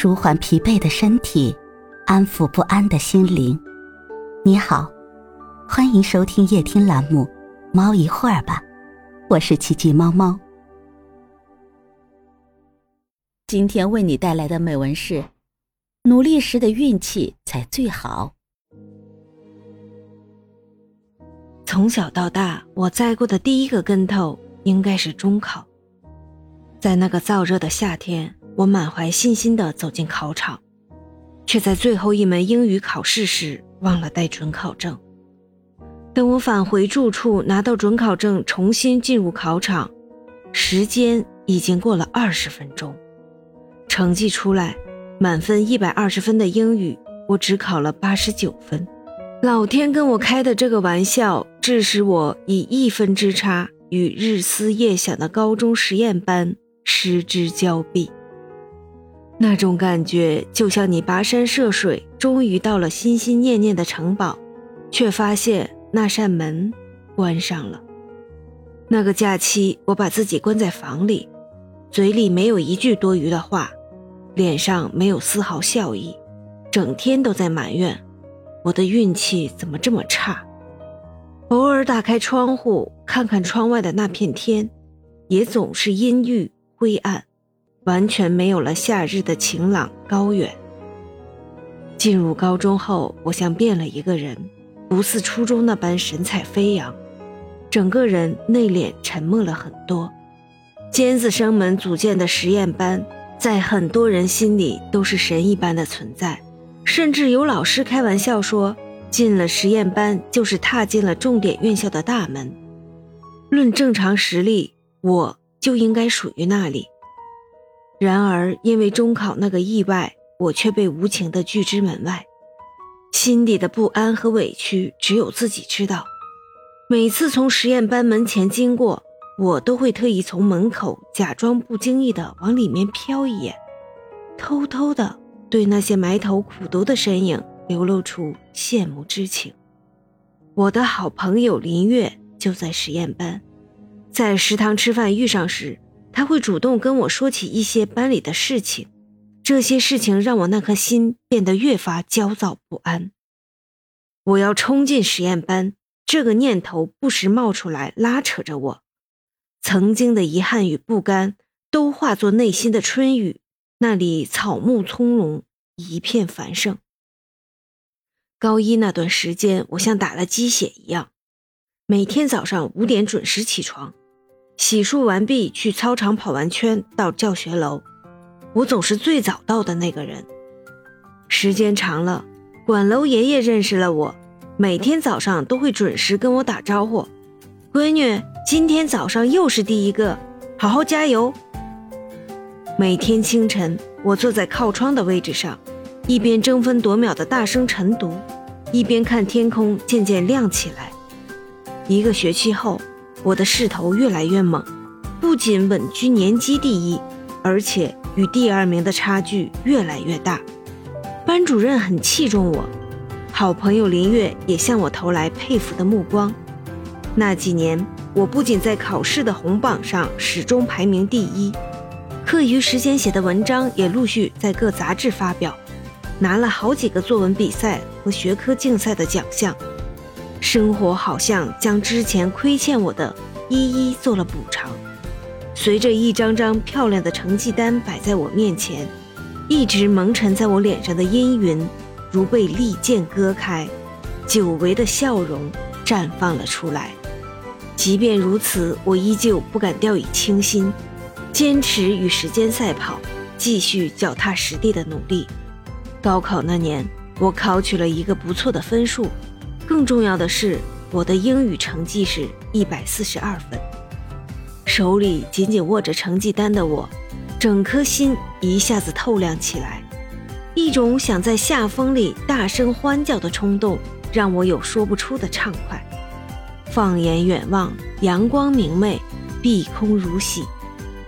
舒缓疲惫的身体，安抚不安的心灵。你好，欢迎收听夜听栏目《猫一会儿吧》，我是奇迹猫猫。今天为你带来的美文是：努力时的运气才最好。从小到大，我栽过的第一个跟头应该是中考。在那个燥热的夏天，我满怀信心地走进考场，却在最后一门英语考试时忘了带准考证。等我返回住处拿到准考证，重新进入考场，时间已经过了二十分钟。成绩出来，满分一百二十分的英语，我只考了八十九分。老天跟我开的这个玩笑，致使我以一分之差与日思夜想的高中实验班失之交臂。那种感觉，就像你跋山涉水，终于到了心心念念的城堡，却发现那扇门关上了。那个假期，我把自己关在房里，嘴里没有一句多余的话，脸上没有丝毫笑意，整天都在埋怨。我的运气怎么这么差？偶尔打开窗户看看窗外的那片天，也总是阴郁灰暗，完全没有了夏日的晴朗高远。进入高中后，我像变了一个人，不似初中那般神采飞扬，整个人内敛沉默了很多。尖子生们组建的实验班，在很多人心里都是神一般的存在。甚至有老师开玩笑说，进了实验班就是踏进了重点院校的大门。论正常实力，我就应该属于那里。然而，因为中考那个意外，我却被无情的拒之门外。心底的不安和委屈，只有自己知道。每次从实验班门前经过，我都会特意从门口假装不经意地往里面瞟一眼，偷偷的。对那些埋头苦读的身影流露出羡慕之情。我的好朋友林月就在实验班，在食堂吃饭遇上时，他会主动跟我说起一些班里的事情。这些事情让我那颗心变得越发焦躁不安。我要冲进实验班，这个念头不时冒出来，拉扯着我。曾经的遗憾与不甘都化作内心的春雨。那里草木葱茏，一片繁盛。高一那段时间，我像打了鸡血一样，每天早上五点准时起床，洗漱完毕去操场跑完圈到教学楼，我总是最早到的那个人。时间长了，管楼爷爷认识了我，每天早上都会准时跟我打招呼：“闺女，今天早上又是第一个，好好加油。”每天清晨，我坐在靠窗的位置上，一边争分夺秒的大声晨读，一边看天空渐渐亮起来。一个学期后，我的势头越来越猛，不仅稳居年级第一，而且与第二名的差距越来越大。班主任很器重我，好朋友林月也向我投来佩服的目光。那几年，我不仅在考试的红榜上始终排名第一。课余时间写的文章也陆续在各杂志发表，拿了好几个作文比赛和学科竞赛的奖项。生活好像将之前亏欠我的一一做了补偿。随着一张张漂亮的成绩单摆在我面前，一直蒙尘在我脸上的阴云如被利剑割开，久违的笑容绽放了出来。即便如此，我依旧不敢掉以轻心。坚持与时间赛跑，继续脚踏实地的努力。高考那年，我考取了一个不错的分数，更重要的是，我的英语成绩是一百四十二分。手里紧紧握着成绩单的我，整颗心一下子透亮起来，一种想在夏风里大声欢叫的冲动，让我有说不出的畅快。放眼远望，阳光明媚，碧空如洗。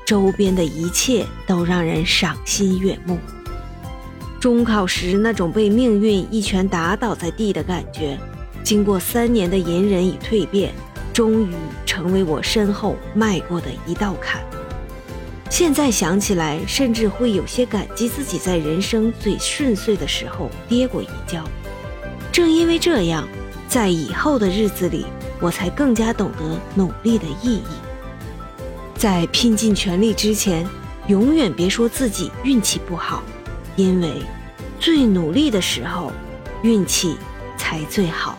周边的一切都让人赏心悦目。中考时那种被命运一拳打倒在地的感觉，经过三年的隐忍与蜕变，终于成为我身后迈过的一道坎。现在想起来，甚至会有些感激自己在人生最顺遂的时候跌过一跤。正因为这样，在以后的日子里，我才更加懂得努力的意义。在拼尽全力之前，永远别说自己运气不好，因为最努力的时候，运气才最好。